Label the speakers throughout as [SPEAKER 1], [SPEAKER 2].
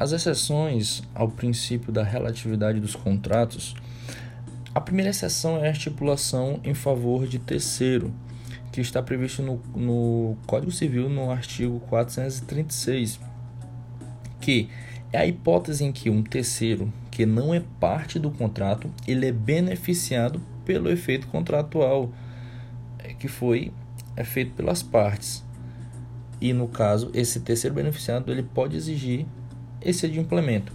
[SPEAKER 1] As exceções ao princípio da relatividade dos contratos, a primeira exceção é a estipulação em favor de terceiro, que está previsto no, no Código Civil no artigo 436, que é a hipótese em que um terceiro que não é parte do contrato, ele é beneficiado pelo efeito contratual é, que foi é feito pelas partes. E no caso, esse terceiro beneficiado ele pode exigir esse adimplemento.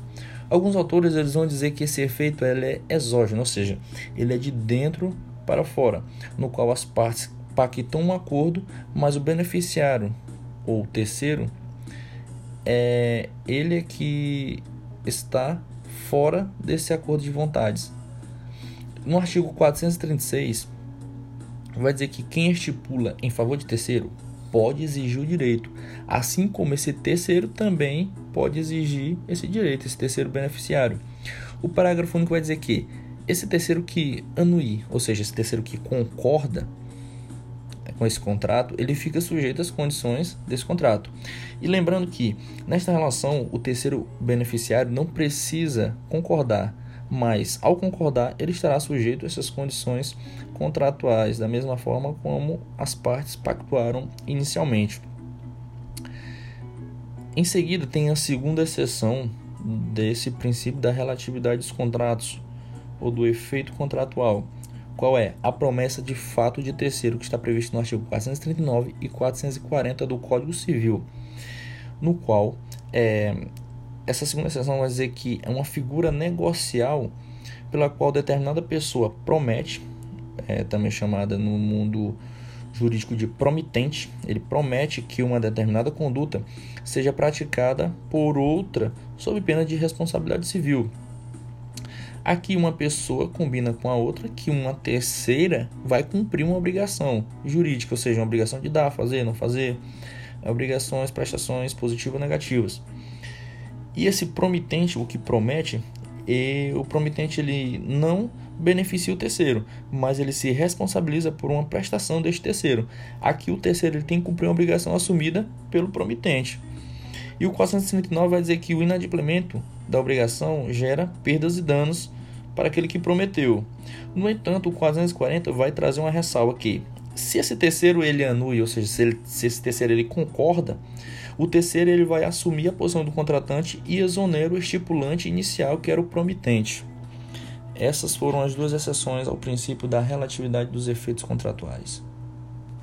[SPEAKER 1] Alguns autores eles vão dizer que esse efeito ele é exógeno, ou seja, ele é de dentro para fora, no qual as partes pactam um acordo, mas o beneficiário ou terceiro é ele é que está fora desse acordo de vontades. No artigo 436 vai dizer que quem estipula em favor de terceiro pode exigir o direito, assim como esse terceiro também pode exigir esse direito, esse terceiro beneficiário. O parágrafo único vai dizer que esse terceiro que anui, ou seja, esse terceiro que concorda com esse contrato, ele fica sujeito às condições desse contrato. E lembrando que nesta relação o terceiro beneficiário não precisa concordar mas ao concordar, ele estará sujeito a essas condições contratuais, da mesma forma como as partes pactuaram inicialmente. Em seguida, tem a segunda exceção desse princípio da relatividade dos contratos ou do efeito contratual. Qual é? A promessa de fato de terceiro, que está previsto no artigo 439 e 440 do Código Civil, no qual é, essa segunda seção vai dizer que é uma figura negocial pela qual determinada pessoa promete, é, também chamada no mundo jurídico de promitente, ele promete que uma determinada conduta seja praticada por outra sob pena de responsabilidade civil. Aqui uma pessoa combina com a outra que uma terceira vai cumprir uma obrigação jurídica, ou seja, uma obrigação de dar, fazer, não fazer, obrigações, prestações positivas ou negativas. E esse promitente, o que promete, e o promitente ele não beneficia o terceiro, mas ele se responsabiliza por uma prestação deste terceiro. Aqui o terceiro ele tem que cumprir uma obrigação assumida pelo promitente. E o 439 vai dizer que o inadimplemento da obrigação gera perdas e danos para aquele que prometeu. No entanto, o 440 vai trazer uma ressalva que se esse terceiro ele anui, ou seja, se, ele, se esse terceiro ele concorda, o terceiro ele vai assumir a posição do contratante e exonera o estipulante inicial, que era o promitente. Essas foram as duas exceções ao princípio da relatividade dos efeitos contratuais.